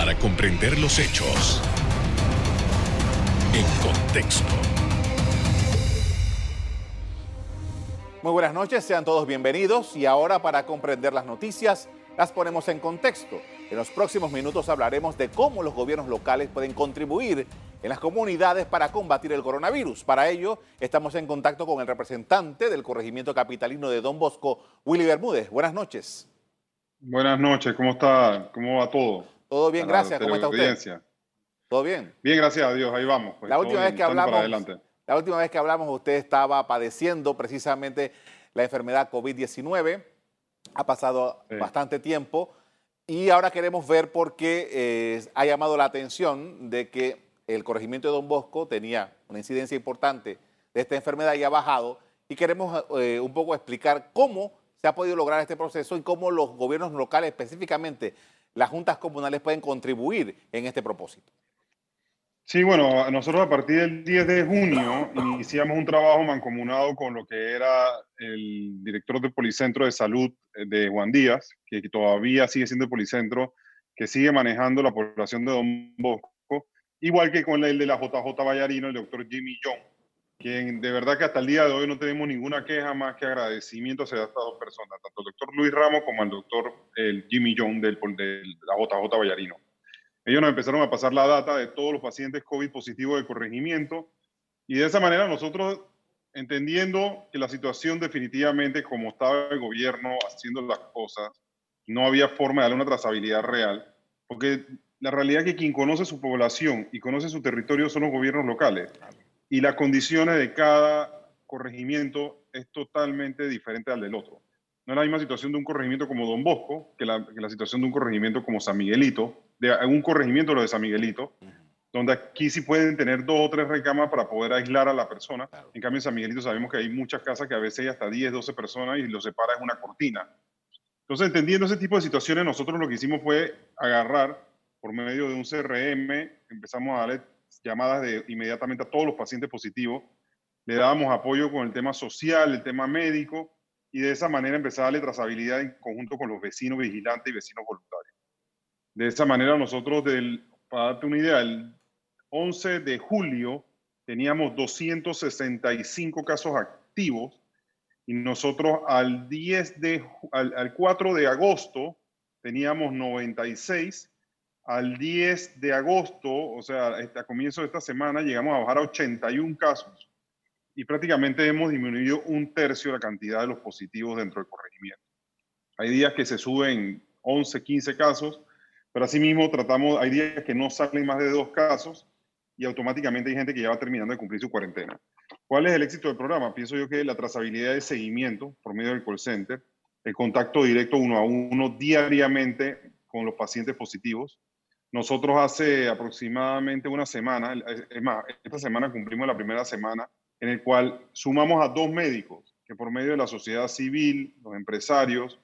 para comprender los hechos en contexto. Muy buenas noches, sean todos bienvenidos y ahora para comprender las noticias las ponemos en contexto. En los próximos minutos hablaremos de cómo los gobiernos locales pueden contribuir en las comunidades para combatir el coronavirus. Para ello, estamos en contacto con el representante del corregimiento capitalino de Don Bosco, Willy Bermúdez. Buenas noches. Buenas noches, ¿cómo está? ¿Cómo va todo? Todo bien, gracias. ¿Cómo está usted? ¿Todo bien? Bien, gracias a Dios, ahí vamos. Pues, la última vez que hablamos, la última vez que hablamos, usted estaba padeciendo precisamente la enfermedad COVID-19. Ha pasado bastante tiempo y ahora queremos ver por qué eh, ha llamado la atención de que el corregimiento de Don Bosco tenía una incidencia importante de esta enfermedad y ha bajado. Y queremos eh, un poco explicar cómo se ha podido lograr este proceso y cómo los gobiernos locales, específicamente las juntas comunales, pueden contribuir en este propósito. Sí, bueno, nosotros a partir del 10 de junio iniciamos un trabajo mancomunado con lo que era el director del Policentro de Salud eh, de Juan Díaz, que todavía sigue siendo el Policentro, que sigue manejando la población de Don Bosco, igual que con el de la JJ Vallarino, el doctor Jimmy John, quien de verdad que hasta el día de hoy no tenemos ninguna queja más que agradecimiento hacia estas dos personas, tanto el doctor Luis Ramos como el doctor el Jimmy John del, de la JJ Vallarino. Ellos nos empezaron a pasar la data de todos los pacientes COVID positivos de corregimiento y de esa manera nosotros, entendiendo que la situación definitivamente como estaba el gobierno haciendo las cosas, no había forma de darle una trazabilidad real, porque la realidad es que quien conoce su población y conoce su territorio son los gobiernos locales y las condiciones de cada corregimiento es totalmente diferente al del otro. No es la misma situación de un corregimiento como Don Bosco que la, que la situación de un corregimiento como San Miguelito, de un corregimiento lo de San Miguelito, donde aquí sí pueden tener dos o tres recamas para poder aislar a la persona. En cambio, en San Miguelito sabemos que hay muchas casas que a veces hay hasta 10, 12 personas y lo separa es una cortina. Entonces, entendiendo ese tipo de situaciones, nosotros lo que hicimos fue agarrar por medio de un CRM, empezamos a darle llamadas de inmediatamente a todos los pacientes positivos, le dábamos apoyo con el tema social, el tema médico, y de esa manera empezar a darle trazabilidad en conjunto con los vecinos vigilantes y vecinos voluntarios. De esa manera nosotros, del, para darte una idea, el 11 de julio teníamos 265 casos activos y nosotros al, 10 de, al, al 4 de agosto teníamos 96 al 10 de agosto, o sea, a comienzo de esta semana, llegamos a bajar a 81 casos y prácticamente hemos disminuido un tercio la cantidad de los positivos dentro del corregimiento. Hay días que se suben 11, 15 casos, pero asimismo tratamos, hay días que no salen más de dos casos y automáticamente hay gente que ya va terminando de cumplir su cuarentena. ¿Cuál es el éxito del programa? Pienso yo que la trazabilidad de seguimiento por medio del call center, el contacto directo uno a uno diariamente con los pacientes positivos. Nosotros hace aproximadamente una semana, es más, esta semana cumplimos la primera semana en el cual sumamos a dos médicos que por medio de la sociedad civil, los empresarios,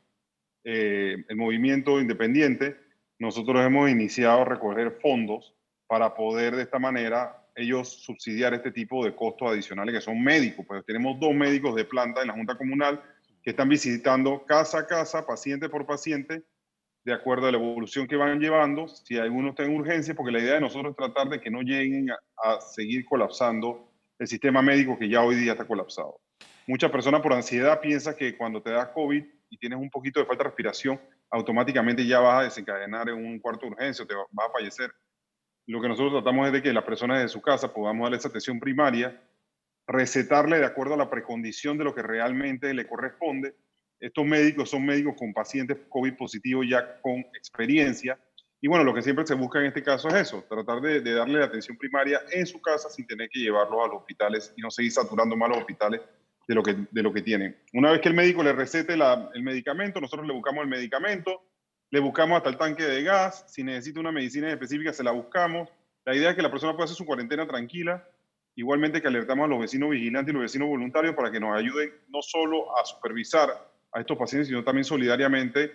eh, el movimiento independiente, nosotros hemos iniciado a recoger fondos para poder de esta manera ellos subsidiar este tipo de costos adicionales que son médicos. Pues tenemos dos médicos de planta en la Junta Comunal que están visitando casa a casa, paciente por paciente, de acuerdo a la evolución que van llevando, si alguno está en urgencia, porque la idea de nosotros es tratar de que no lleguen a, seguir colapsando el sistema médico que ya hoy día está colapsado. Muchas personas por ansiedad piensan que cuando te da COVID y tienes un poquito de falta de respiración, automáticamente ya vas a desencadenar en un cuarto de urgencia o te vas a fallecer. Lo que nosotros tratamos es de que las personas de su casa podamos darle esa atención primaria, recetarle de acuerdo a la precondición de lo que realmente le corresponde. Estos médicos son médicos con pacientes COVID positivos ya con experiencia, y bueno, lo que siempre se busca en este caso es eso, tratar de, darle la atención primaria en su casa sin tener que llevarlo a los hospitales y no seguir saturando más los hospitales de lo que, de lo que tienen. Una vez que el médico le recete el medicamento, nosotros le buscamos el medicamento, le buscamos hasta el tanque de gas, si necesita una medicina específica se la buscamos. La idea es que la persona pueda hacer su cuarentena tranquila, igualmente que alertamos a los vecinos vigilantes y los vecinos voluntarios para que nos ayuden no solo a supervisar a estos pacientes, sino también solidariamente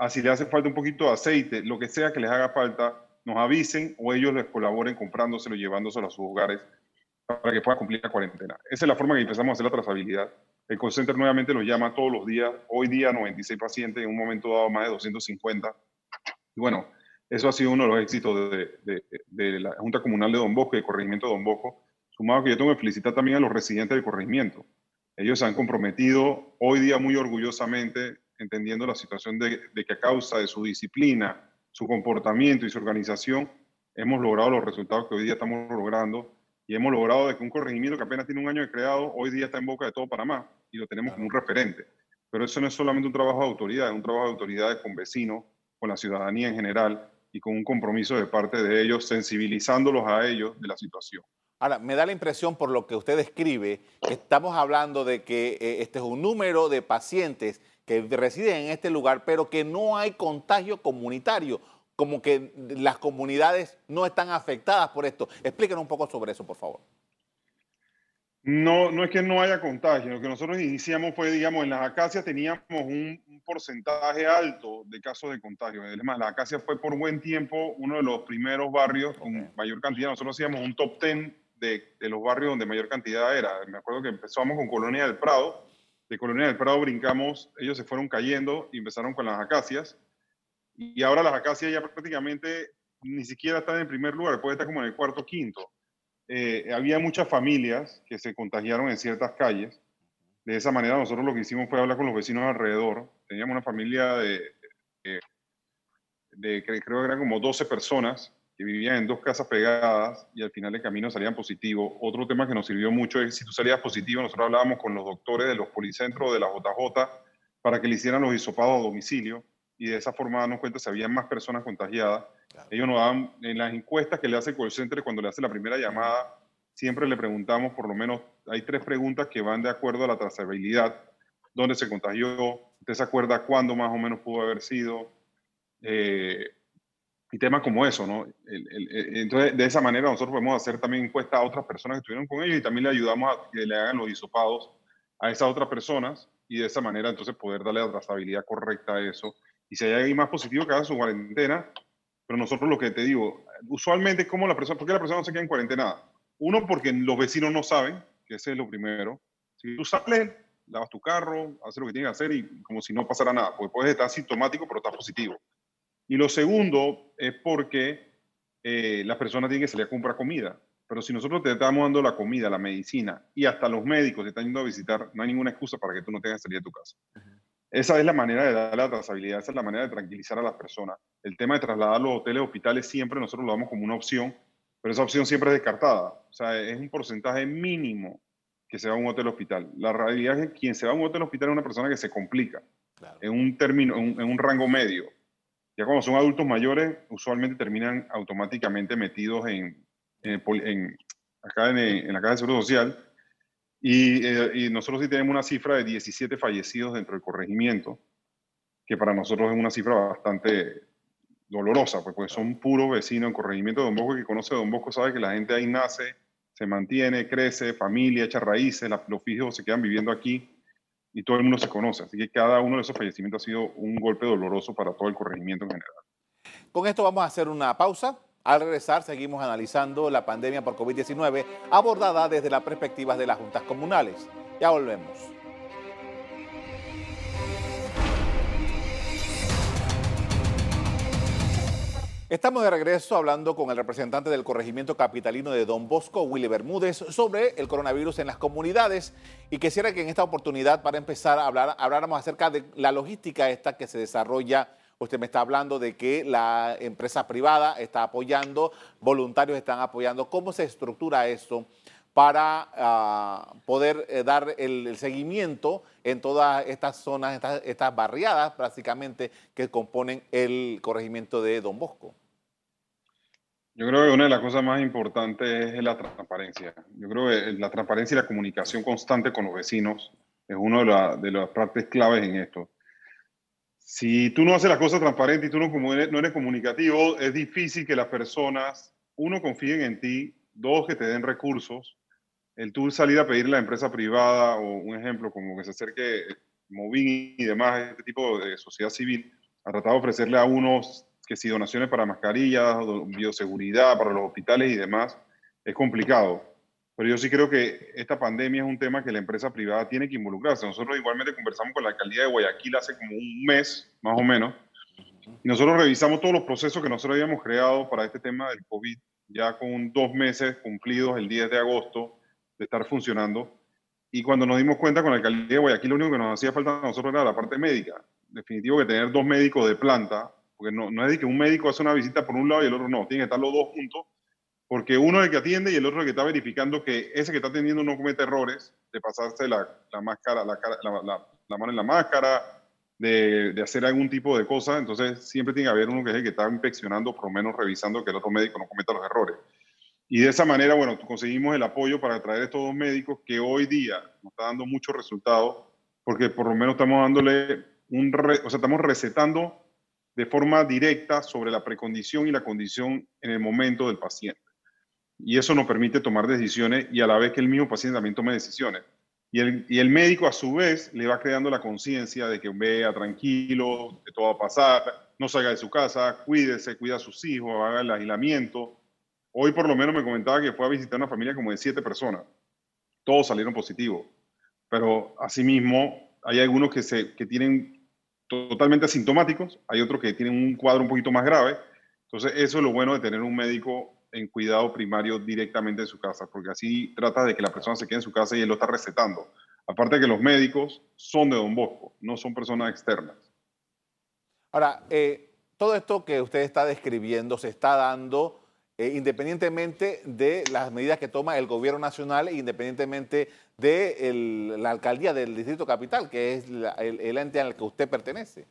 así le hace falta un poquito de aceite, lo que sea que les haga falta, nos avisen o ellos les colaboren comprándoselo llevándoselo a sus hogares para que puedan cumplir la cuarentena. Esa es la forma que empezamos a hacer la trazabilidad. El call nuevamente nos llama todos los días. Hoy día 96 pacientes, en un momento dado más de 250. Y bueno, Eso ha sido uno de los éxitos de, de, la Junta Comunal de Don Bosco y corregimiento de Don Bosco, sumado que yo tengo que felicitar también a los residentes del corregimiento. Ellos se han comprometido hoy día muy orgullosamente, entendiendo la situación de, que a causa de su disciplina, su comportamiento y su organización, hemos logrado los resultados que hoy día estamos logrando y hemos logrado de que un corregimiento que apenas tiene un año de creado, hoy día está en boca de todo Panamá y lo tenemos como un referente. Pero eso no es solamente un trabajo de autoridad, es un trabajo de autoridad con vecinos, con la ciudadanía en general y con un compromiso de parte de ellos, sensibilizándolos a ellos de la situación. Ahora, me da la impresión por lo que usted describe, que estamos hablando de que eh, este es un número de pacientes que residen en este lugar, pero que no hay contagio comunitario, como que las comunidades no están afectadas por esto. Explíquenos un poco sobre eso, por favor. No, no es que no haya contagio. Lo que nosotros iniciamos fue, digamos, en las acacias teníamos un, porcentaje alto de casos de contagio. Además, la acacia fue por buen tiempo uno de los primeros barrios con mayor cantidad. Nosotros hacíamos un top 10 de, los barrios donde mayor cantidad era. Me acuerdo que empezamos con Colonia del Prado. De Colonia del Prado brincamos, ellos se fueron cayendo y empezaron con las acacias. Y ahora las acacias ya prácticamente ni siquiera están en primer lugar, puede estar como en el cuarto quinto. Eh, había muchas familias que se contagiaron en ciertas calles. De esa manera nosotros lo que hicimos fue hablar con los vecinos alrededor. Teníamos una familia de, de, de creo que eran como 12 personas que vivían en dos casas pegadas y al final del camino salían positivos. Otro tema que nos sirvió mucho es si tú salías positivo, nosotros hablábamos con los doctores de los policentros de la JJ para que le hicieran los hisopados a domicilio y de esa forma darnos cuenta si había más personas contagiadas. Ellos nos daban, en las encuestas que le hace el call center cuando le hace la primera llamada, siempre le preguntamos, por lo menos, hay tres preguntas que van de acuerdo a la trazabilidad, dónde se contagió, usted se acuerda cuándo más o menos pudo haber sido, eh, y temas como eso, ¿no? entonces, de esa manera nosotros podemos hacer también encuestas a otras personas que estuvieron con ellos y también le ayudamos a que le hagan los hisopados a esas otras personas y de esa manera entonces poder darle la trazabilidad correcta a eso. Y si hay alguien más positivo que haga su cuarentena, pero nosotros lo que te digo, usualmente como la persona, ¿por qué la persona no se queda en cuarentena? Uno, porque los vecinos no saben, que ese es lo primero. Si tú sales, lavas tu carro, haces lo que tienes que hacer y como si no pasara nada, porque puedes estar sintomático, pero estás positivo. Y lo segundo es porque eh, las personas tienen que salir a comprar comida. Pero si nosotros te estamos dando la comida, la medicina y hasta los médicos te están yendo a visitar, no hay ninguna excusa para que tú no tengas que salir de tu casa. Esa es la manera de dar la trazabilidad, esa es la manera de tranquilizar a las personas. El tema de trasladar los hoteles, hospitales, siempre nosotros lo damos como una opción, pero esa opción siempre es descartada. O sea, es un porcentaje mínimo que se va a un hotel hospital. La realidad es que quien se va a un hotel hospital es una persona que se complica en un término, en un rango medio ya cuando son adultos mayores, usualmente terminan automáticamente metidos en, en, acá en, la Caja de Seguro Social. Eh, y, nosotros sí tenemos una cifra de 17 fallecidos dentro del corregimiento, que para nosotros es una cifra bastante dolorosa, pues, pues son puros vecinos en corregimiento de Don Bosco que conoce a Don Bosco, sabe que la gente ahí nace, se mantiene, crece, familia, echa raíces, los fijos se quedan viviendo aquí y todo el mundo se conoce. Así que cada uno de esos fallecimientos ha sido un golpe doloroso para todo el corregimiento en general. Con esto vamos a hacer una pausa. Al regresar seguimos analizando la pandemia por COVID-19 abordada desde la perspectiva de las juntas comunales. Ya volvemos. Estamos de regreso hablando con el representante del corregimiento capitalino de Don Bosco, Willy Bermúdez, sobre el coronavirus en las comunidades y quisiera que en esta oportunidad, para empezar a hablar, habláramos acerca de la logística esta que se desarrolla. Usted me está hablando de que la empresa privada está apoyando, voluntarios están apoyando. ¿Cómo se estructura eso para ah, poder eh, dar el, seguimiento en todas estas zonas, estas, estas barriadas prácticamente que componen el corregimiento de Don Bosco? Yo creo que una de las cosas más importantes es la transparencia. Yo creo que la transparencia y la comunicación constante con los vecinos es una de, las partes claves en esto. Si tú no haces las cosas transparentes y tú no, no eres comunicativo, es difícil que las personas, uno, confíen en ti, dos, que te den recursos. El tú salir a pedirle a la empresa privada o un ejemplo como que se acerque Movin y demás, este tipo de sociedad civil, a tratar de ofrecerle a unos que si donaciones para mascarillas, bioseguridad para los hospitales y demás, es complicado. Pero yo sí creo que esta pandemia es un tema que la empresa privada tiene que involucrarse. Nosotros igualmente conversamos con la alcaldía de Guayaquil hace como un mes, más o menos, Y nosotros revisamos todos los procesos que nosotros habíamos creado para este tema del COVID, ya con dos meses cumplidos el 10 de agosto de estar funcionando. Y cuando nos dimos cuenta con la alcaldía de Guayaquil, lo único que nos hacía falta a nosotros era la parte médica. Definitivo que tener dos médicos de planta, porque no, no es de que un médico hace una visita por un lado y el otro no, tienen que estar los dos juntos, porque uno es el que atiende y el otro es el que está verificando que ese que está atendiendo no comete errores de pasarse la, la máscara, la, la, la, mano en la máscara, de, de, hacer algún tipo de cosa. Entonces, siempre tiene que haber uno que es el que está inspeccionando, por lo menos revisando que el otro médico no cometa los errores. Y de esa manera, bueno, conseguimos el apoyo para traer estos dos médicos que hoy día nos está dando muchos resultados, porque por lo menos estamos dándole un, o sea, estamos recetando de forma directa sobre la precondición y la condición en el momento del paciente. Y eso nos permite tomar decisiones y a la vez que el mismo paciente también tome decisiones. Y el, y el médico a su vez le va creando la conciencia de que vea tranquilo, que todo va a pasar, no salga de su casa, cuídese, cuida a sus hijos, haga el aislamiento, Hoy por lo menos me comentaba que fue a visitar una familia como de siete personas. Todos salieron positivos. Pero asimismo, hay algunos que, se, que tienen totalmente asintomáticos, hay otros que tienen un cuadro un poquito más grave. Entonces, eso es lo bueno de tener un médico en cuidado primario directamente en su casa, porque así trata de que la persona se quede en su casa y él lo está recetando. Aparte de que los médicos son de Don Bosco, no son personas externas. Ahora, eh, todo esto que usted está describiendo se está dando eh, independientemente de las medidas que toma el gobierno nacional e independientemente de la alcaldía del Distrito Capital, que es el, ente al que usted pertenece.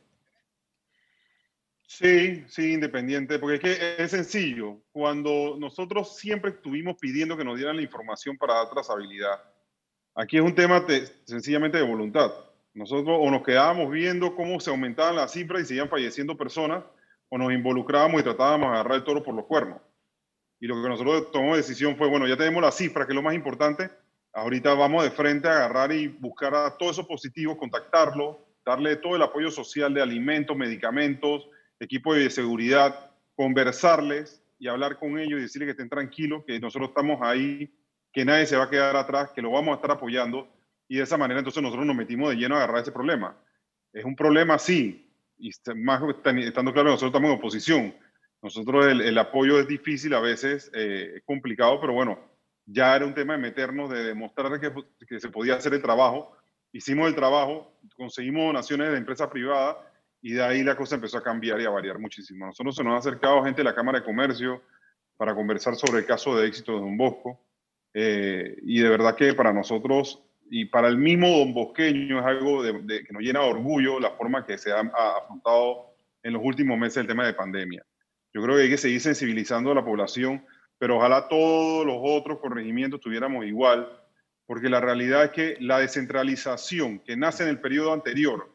Sí, sí, independiente, porque es que es sencillo. Cuando nosotros siempre estuvimos pidiendo que nos dieran la información para dar trazabilidad, aquí es un tema sencillamente de voluntad. Nosotros o nos quedábamos viendo cómo se aumentaban las cifras y seguían falleciendo personas, o nos involucrábamos y tratábamos de agarrar el toro por los cuernos. Y lo que nosotros tomamos decisión fue, bueno, ya tenemos la cifra, que es lo más importante. Ahorita vamos de frente a agarrar y buscar a todos esos positivos, contactarlos, darle todo el apoyo social de alimentos, medicamentos, equipo de seguridad, conversarles y hablar con ellos y decirles que estén tranquilos, que nosotros estamos ahí, que nadie se va a quedar atrás, que lo vamos a estar apoyando. Y de esa manera entonces nosotros nos metimos de lleno a agarrar ese problema. Es un problema, sí, y más estando claro, nosotros estamos en oposición nosotros el, apoyo es difícil, a veces eh, es complicado, pero bueno, ya era un tema de meternos, de demostrar que, que, se podía hacer el trabajo. Hicimos el trabajo, conseguimos donaciones de empresas privadas y de ahí la cosa empezó a cambiar y a variar muchísimo. Nosotros se nos ha acercado gente de la Cámara de Comercio para conversar sobre el caso de éxito de Don Bosco. Eh, y de verdad que para nosotros y para el mismo Don Bosqueño es algo de, que nos llena de orgullo la forma que se ha afrontado en los últimos meses el tema de pandemia. Yo creo que hay que seguir sensibilizando a la población, pero ojalá todos los otros corregimientos tuviéramos igual, porque la realidad es que la descentralización que nace en el periodo anterior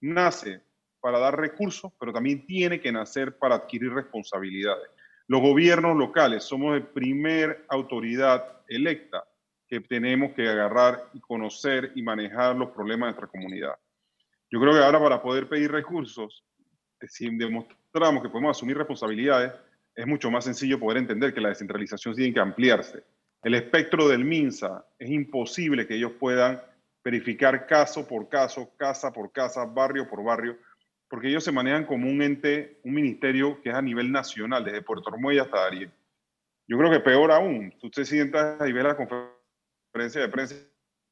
nace para dar recursos, pero también tiene que nacer para adquirir responsabilidades. Los gobiernos locales somos la primer autoridad electa que tenemos que agarrar y conocer y manejar los problemas de nuestra comunidad. Yo creo que ahora para poder pedir recursos, sin demostrar que podemos asumir responsabilidades, es mucho más sencillo poder entender que la descentralización tiene que ampliarse. El espectro del MINSA es imposible que ellos puedan verificar caso por caso, casa por casa, barrio por barrio, porque ellos se manejan como un ente, un ministerio que es a nivel nacional, desde Puerto Ormuella hasta Ariel. Yo crro que peor aún, usted se sienta y ve la conferencia de prensa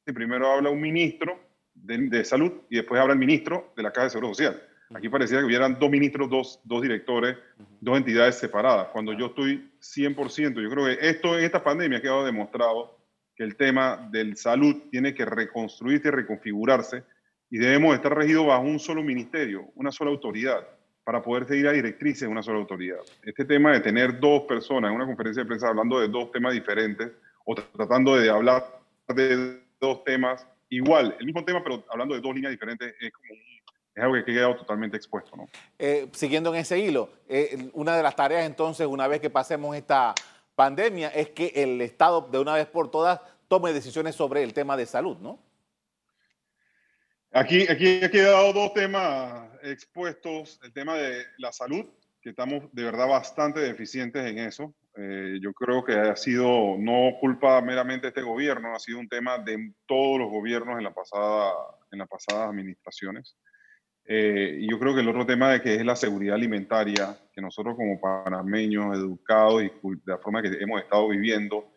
y primero habla un ministro de, de salud y después habla el ministro de la Caja de Seguro Social. Aquí parecía que hubieran dos ministros, dos, dos directores, dos entidades separadas. Cuando yo estoy 100%, yo creo que esto en esta pandemia ha quedado demostrado que el tema del salud tiene que reconstruirse y reconfigurarse y debemos estar regidos bajo un solo ministerio, una sola autoridad, para poder seguir a directrices de una sola autoridad. Este tema de tener dos personas en una conferencia de prensa hablando de dos temas diferentes o tratando de hablar de dos temas igual, el mismo tema, pero hablando de dos líneas diferentes, es como un es algo que ha quedado totalmente expuesto. ¿no? Eh, siguiendo en ese hilo, eh, una de las tareas entonces, una vez que pasemos esta pandemia, es que el Estado de una vez por todas tome decisiones sobre el tema de salud, ¿no? Aquí, aquí ha quedado dos temas expuestos, el tema de la salud, que estamos de verdad bastante deficientes en eso. Eh, yo creo que ha sido no culpa meramente de este gobierno, ha sido un tema de todos los gobiernos en, la pasada, en las pasadas administraciones. Eh, yo creo que el otro tema de que es la seguridad alimentaria, que nosotros como panameños educados y de la forma que hemos estado viviendo,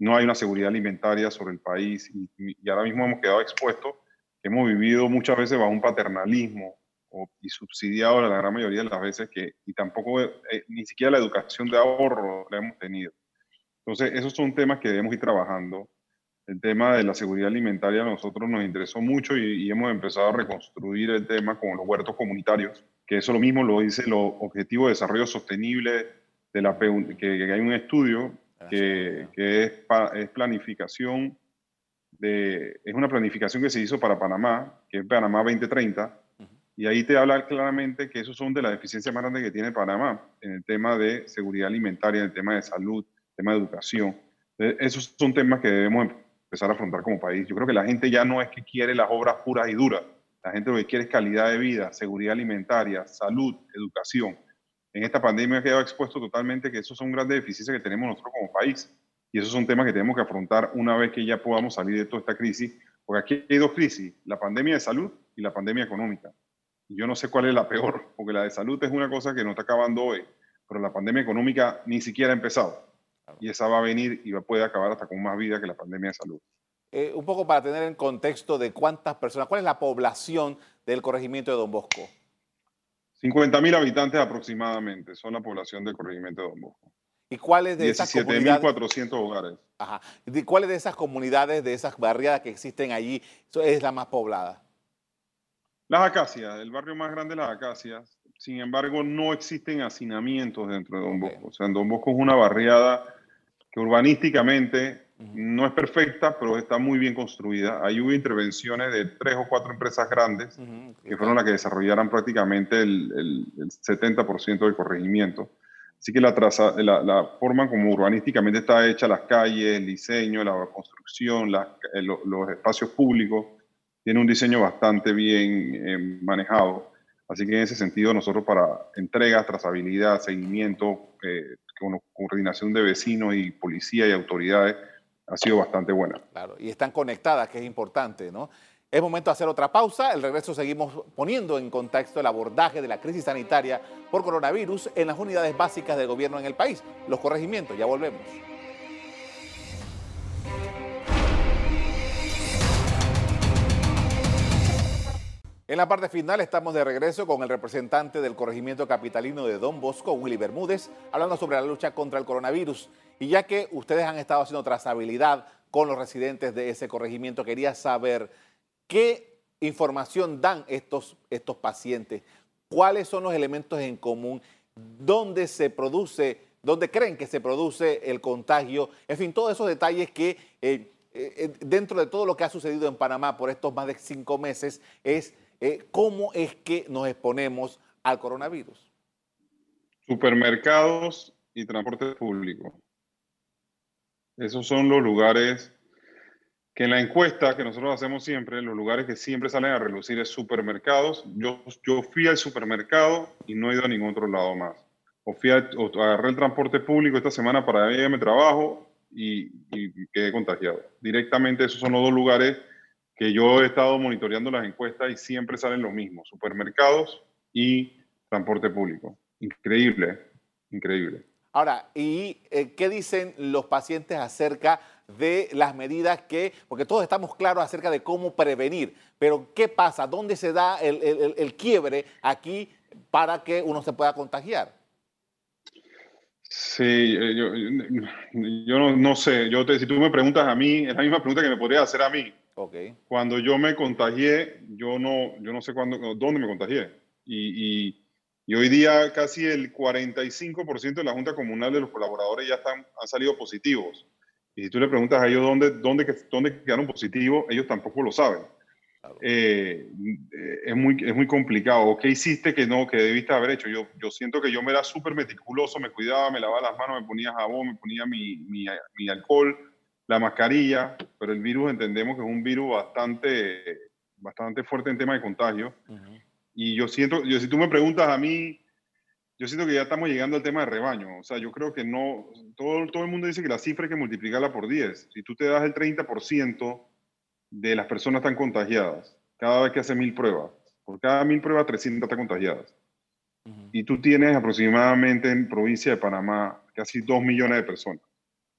no hay una seguridad alimentaria sobre el país y, y ahora mismo hemos quedado expuestos, hemos vivido muchas veces bajo un paternalismo y subsidiado la gran mayoría de las veces que, y tampoco eh, ni siquiera la educación de ahorro la hemos tenido. Entonces, esos son temas que debemos ir trabajando. El tema de la seguridad alimentaria a nosotros nos interesó mucho y, hemos empezado a reconstruir el tema con los huertos comunitarios, que eso lo mismo lo dice los Objetivos de Desarrollo Sostenible de la que, que hay un estudio que, que es, es, planificación de, es una planificación que se hizo para Panamá, que es Panamá 2030, y ahí te habla claramente que esos son de las deficiencias más grandes que tiene Panamá en el tema de seguridad alimentaria, en el tema de salud, tema de educación. Esos son temas que debemos empezar a afrontar como país. Yo creo que la gente ya no es que quiere las obras puras y duras. La gente lo que quiere es calidad de vida, seguridad alimentaria, salud, educación. En esta pandemia ha quedado expuesto totalmente que esos son grandes deficiencias que tenemos nosotros como país. Y esos son temas que tenemos que afrontar una vez que ya podamos salir de toda esta crisis. Porque aquí hay dos crisis, la pandemia de salud y la pandemia económica. Yo no sé cuál es la peor, porque la de salud es una cosa que no está acabando hoy, pero la pandemia económica ni siquiera ha empezado. Y esa va a venir y va, puede acabar hasta con más vida que la pandemia de salud. Eh, un poco para tener en contexto de cuántas personas, cuál es la población del corregimiento de Don Bosco. 50 mil habitantes aproximadamente son la población del corregimiento de Don Bosco. ¿Y cuáles de esas comunidades? 17.400 hogares. Ajá. ¿Y cuáles de esas comunidades, de esas barriadas que existen allí, es la más poblada? Las acacias, el barrio más grande de las acacias. Sin embargo, no existen hacinamientos dentro de Don Bosco. O sea, Don Bosco es una barriada que urbanísticamente no es perfecta, pero está muy bien construida. Ahí hubo intervenciones de tres o cuatro empresas grandes que fueron las que desarrollaron prácticamente el, 70% del corregimiento. Así que la, la, forma como urbanísticamente está hecha, las calles, el diseño, la construcción, eh, los espacios públicos, tiene un diseño bastante bien eh, manejado. Así que en ese sentido nosotros para entregas, trazabilidad, seguimiento, eh, con coordinación de vecinos y policía y autoridades, ha sido bastante buena. Claro, y están conectadas, que es importante, ¿no? Es momento de hacer otra pausa. El regreso seguimos poniendo en contexto el abordaje de la crisis sanitaria por coronavirus en las unidades básicas del gobierno en el país, los corregimientos. Ya volvemos. En la parte final estamos de regreso con el representante del corregimiento capitalino de Don Bosco, Willy Bermúdez, hablando sobre la lucha contra el coronavirus. Y ya que ustedes han estado haciendo trazabilidad con los residentes de ese corregimiento, quería saber qué información dan estos, estos pacientes, cuáles son los elementos en común, dónde se produce, dónde creen que se produce el contagio, en fin, todos esos detalles que... Eh, eh, dentro de todo lo que ha sucedido en Panamá por estos más de cinco meses es eh, ¿cómo es que nos exponemos al coronavirus? Supermercados y transporte público. Esos son los lugares que en la encuesta que nosotros hacemos siempre, los lugares que siempre salen a relucir es supermercados. Yo, yo fui al supermercado y no he ido a ningún otro lado más. O, fui a, agarré el transporte público esta semana para ir a mi trabajo y, y quedé contagiado. Directamente esos son los dos lugares que yo he estado monitoreando las encuestas y siempre salen lo mismo, supermercados y transporte público. Increíble, increíble. Ahora, ¿y eh, qué dicen los pacientes acerca de las medidas que, porque todos estamos claros acerca de cómo prevenir, pero ¿qué pasa? ¿Dónde se da el, quiebre aquí para que uno se pueda contagiar? Sí, eh, yo, yo no, no, sé, yo te, si tú me preguntas a mí, es la misma pregunta que me podrías hacer a mí. Cuando yo me contagié, yo no, yo no sé cuándo, dónde me contagié. Y, y, hoy día casi el 45% de la Junta Comunal de los colaboradores ya están, han salido positivos. Y si tú le preguntas a ellos dónde, dónde, dónde quedaron positivos, ellos tampoco lo saben. Eh, es, muy, es muy complicado. ¿Qué hiciste que no, que debiste haber hecho? Yo, yo siento que yo me era súper meticuloso, me cuidaba, me lavaba las manos, me ponía jabón, me ponía mi, mi, mi alcohol, la mascarilla, pero el virus entendemos que es un virus bastante, bastante fuerte en tema de contagio. Y yo siento, yo, si tú me preguntas a mí, yo siento que ya estamos llegando al tema de rebaño. O sea, yo creo que no, todo, todo el mundo dice que la cifra hay que multiplicarla por 10. Si tú te das el 30% de las personas están contagiadas cada vez que hace mil pruebas, Por cada mil pruebas, 300 están contagiadas. Y tú tienes aproximadamente en provincia de Panamá casi 2 millones de personas.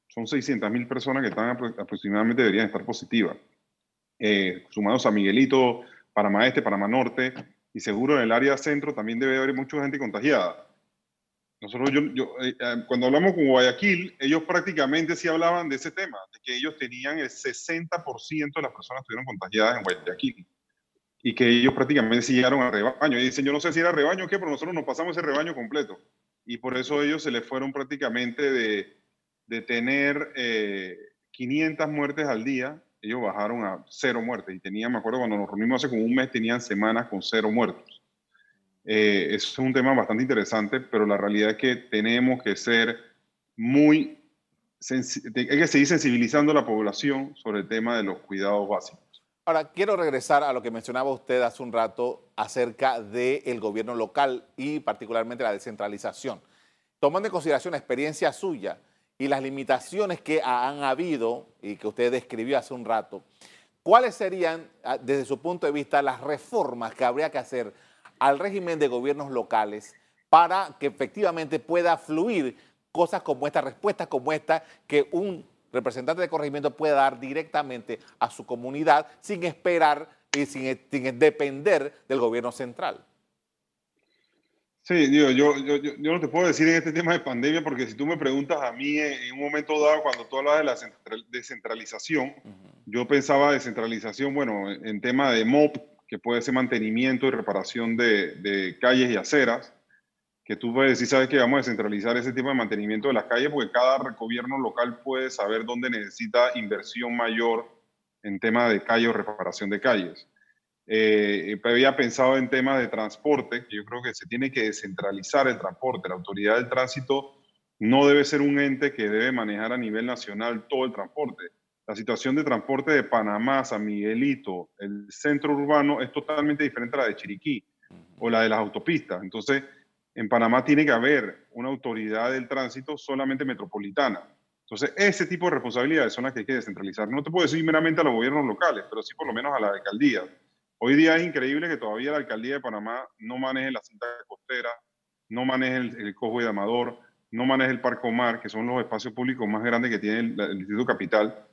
Son 600 mil personas que están aproximadamente deberían estar positivas. Eh, sumados a Miguelito, Panamá Este, Panamá Norte, y seguro en el área centro también debe haber mucha gente contagiada. Nosotros, yo, eh, eh, cuando hablamos con Guayaquil, ellos prácticamente sí hablaban de ese tema, de que ellos tenían el 60% de las personas estuvieron contagiadas en Guayaquil y que ellos prácticamente sí llegaron al rebaño. Y dicen, yo no sé si era rebaño o qué, pero nosotros nos pasamos ese rebaño completo. Y por eso ellos se les fueron prácticamente de, de tener 500 eh, muertes al día, ellos bajaron a cero muertes. Y tenían, me acuerdo cuando nos reunimos hace como un mes, tenían semanas con cero muertos. Eh, es un tema bastante interesante, pero la realidad es que tenemos que ser muy, hay que seguir sensibilizando a la población sobre el tema de los cuidados básicos. Ahora, quiero regresar a lo que mencionaba usted hace un rato acerca del gobierno local y particularmente la descentralización. Tomando en consideración la experiencia suya y las limitaciones que han habido y que usted describió hace un rato, ¿cuáles serían, ah, desde su punto de vista, las reformas que habría que hacer al régimen de gobiernos locales para que efectivamente pueda fluir cosas como esta, respuestas como esta, que un representante de corregimiento pueda dar directamente a su comunidad sin esperar y sin, depender del gobierno central. Sí, yo, yo, yo, no te puedo decir en este tema de pandemia porque si tú me preguntas a mí en, un momento dado cuando tú hablas de la descentralización, yo pensaba descentralización, bueno, en tema de MOP, que puede ser mantenimiento y reparación de, calles y aceras, que tú puedes decir, sabes que vamos a descentralizar ese tipo de mantenimiento de las calles porque cada gobierno local puede saber dónde necesita inversión mayor en tema de calle o reparación de calles. Eh, había pensado en temas de transporte, yo creo que se tiene que descentralizar el transporte. La autoridad del tránsito no debe ser un ente que debe manejar a nivel nacional todo el transporte la situación de transporte de Panamá, San Miguelito, el centro urbano es totalmente diferente a la de Chiriquí o la de las autopistas. Entonces, en Panamá tiene que haber una autoridad del tránsito solamente metropolitana. Entonces, ese tipo de responsabilidades son las que hay que descentralizar. No te puedo decir meramente a los gobiernos locales, pero sí por lo menos a la alcaldía. Hoy día es increíble que todavía la alcaldía de Panamá no maneje la cinta costera, no maneje el, el Cojo de Amador, no maneje el Parco Mar, que son los espacios públicos más grandes que tiene el, el Distrito Capital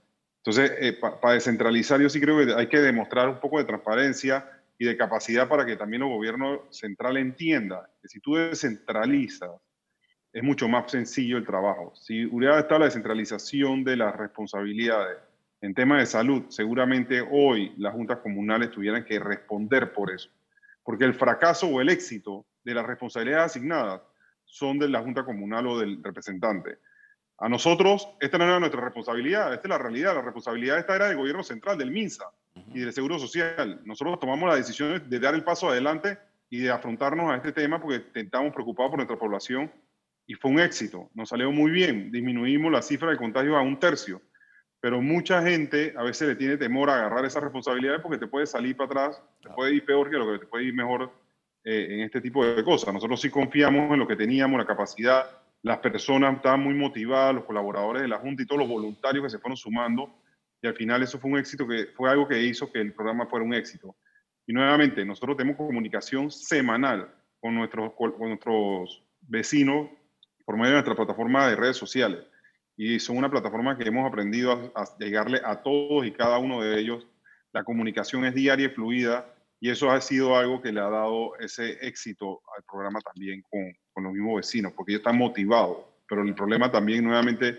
entonces, eh, para descentralizar, yo sí creo que hay que demostrar un poco de transparencia y de capacidad para que también el gobierno central entienda que si tú descentralizas, es mucho más sencillo el trabajo. Si hubiera estado la descentralización de las responsabilidades en temas de salud, seguramente hoy las juntas comunales tuvieran que responder por eso. Porque el fracaso o el éxito de las responsabilidades asignadas son de la junta comunal o del representante. A nosotros, esta no era nuestra responsabilidad, esta es la realidad. La responsabilidad esta era del gobierno central, del MINSA y del Seguro Social. Nosotros tomamos la decisión de dar el paso adelante y de afrontarnos a este tema porque estábamos preocupados por nuestra población y fue un éxito. Nos salió muy bien. Disminuimos la cifra de contagios a un tercio. Pero mucha gente a veces le tiene temor a agarrar esa responsabilidad porque te puede salir para atrás, te puede ir peor que lo que te puede ir mejor eh, en este tipo de cosas. Nosotros sí confiamos en lo que teníamos, la capacidad las personas estaban muy motivadas, los colaboradores de la Junta y todos los voluntarios que se fueron sumando. Y al final eso fue un éxito, que fue algo que hizo que el programa fuera un éxito. Y nuevamente, nosotros tenemos comunicación semanal con nuestros, con nuestros vecinos por medio de nuestra plataforma de redes sociales. Y son una plataforma que hemos aprendido a, a llegarle a todos y cada uno de ellos. La comunicación es diaria y fluida y eso ha sido algo que le ha dado ese éxito al programa también con, con los mismos vecinos, porque ellos están motivados. Pero el problema también, nuevamente,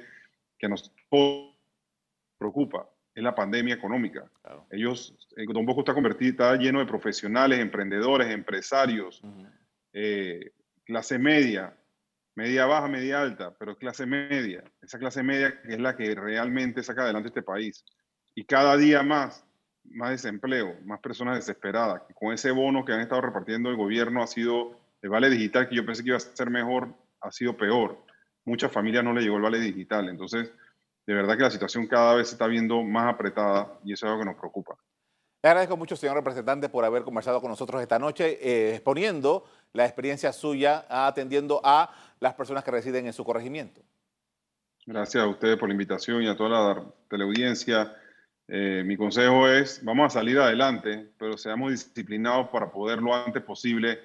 que nos preocupa es la pandemia económica. Ellos, eh, Don Bosco está convertido, está lleno de profesionales, emprendedores, empresarios, eh, clase media, media baja, media alta, pero clase media. Esa clase media es la que realmente saca adelante este país. Y cada día más más desempleo, más personas desesperadas. Con ese bono que han estado repartiendo el gobierno ha sido el vale digital, que yo pensé que iba a ser mejor, ha sido peor. Muchas familias no le llegó el vale digital. Entonces, de verdad que la situación cada vez se está viendo más apretada y eso es algo que nos preocupa. Le agradezco mucho, señor representante, por haber conversado con nosotros esta noche, eh, exponiendo la experiencia suya atendiendo a las personas que residen en su corregimiento. Gracias a ustedes por la invitación y a toda la teleaudiencia Eh, mi consejo es, vamos a salir adelante, pero seamos disciplinados para poder lo antes posible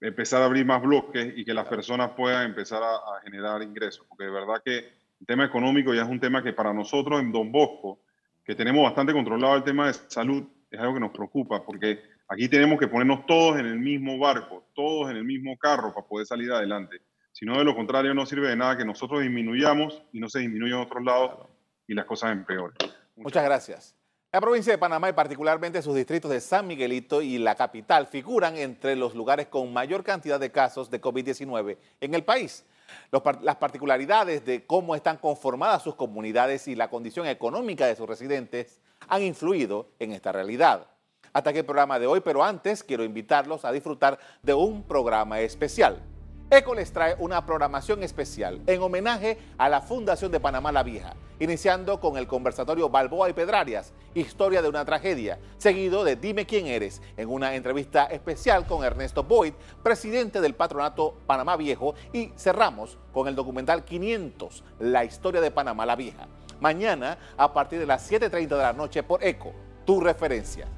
empezar a abrir más bloques y que las personas puedan empezar a, a generar ingresos, porque de verdad que el tema económico ya es un tema que para nosotros en Don Bosco, que tenemos bastante controlado el tema de salud, es algo que nos preocupa, porque aquí tenemos que ponernos todos en el mismo barco, todos en el mismo carro para poder salir adelante. Si no, de lo contrario, no sirve de nada que nosotros disminuyamos y no se disminuya en otros lados y las cosas empeoren. Muchas gracias. La provincia de Panamá y particularmente sus distritos de San Miguelito y la capital figuran entre los lugares con mayor cantidad de casos de COVID-19 en el país. las particularidades de cómo están conformadas sus comunidades y la condición económica de sus residentes han influido en esta realidad. Hasta aquí el programa de hoy, pero antes quiero invitarlos a disfrutar de un programa especial. ECO les trae una programación especial en homenaje a la Fundación de Panamá la Vieja, iniciando con el conversatorio Balboa y Pedrarias, Historia de una tragedia, seguido de Dime quién eres, en una entrevista especial con Ernesto Boyd, presidente del patronato Panamá Viejo, y cerramos con el documental 500, la historia de Panamá la Vieja. Mañana a partir de las 7.30 de la noche por ECO, tu referencia.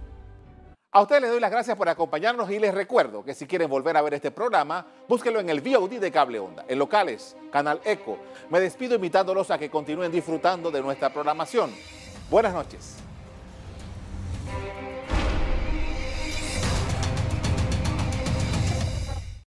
A ustedes les doy las gracias por acompañarnos y les recuerdo que si quieren volver a ver este programa, búsquenlo en el VOD de Cable Onda, en locales, Canal Eco. Me despido invitándolos a que continúen disfrutando de nuestra programación. Buenas noches.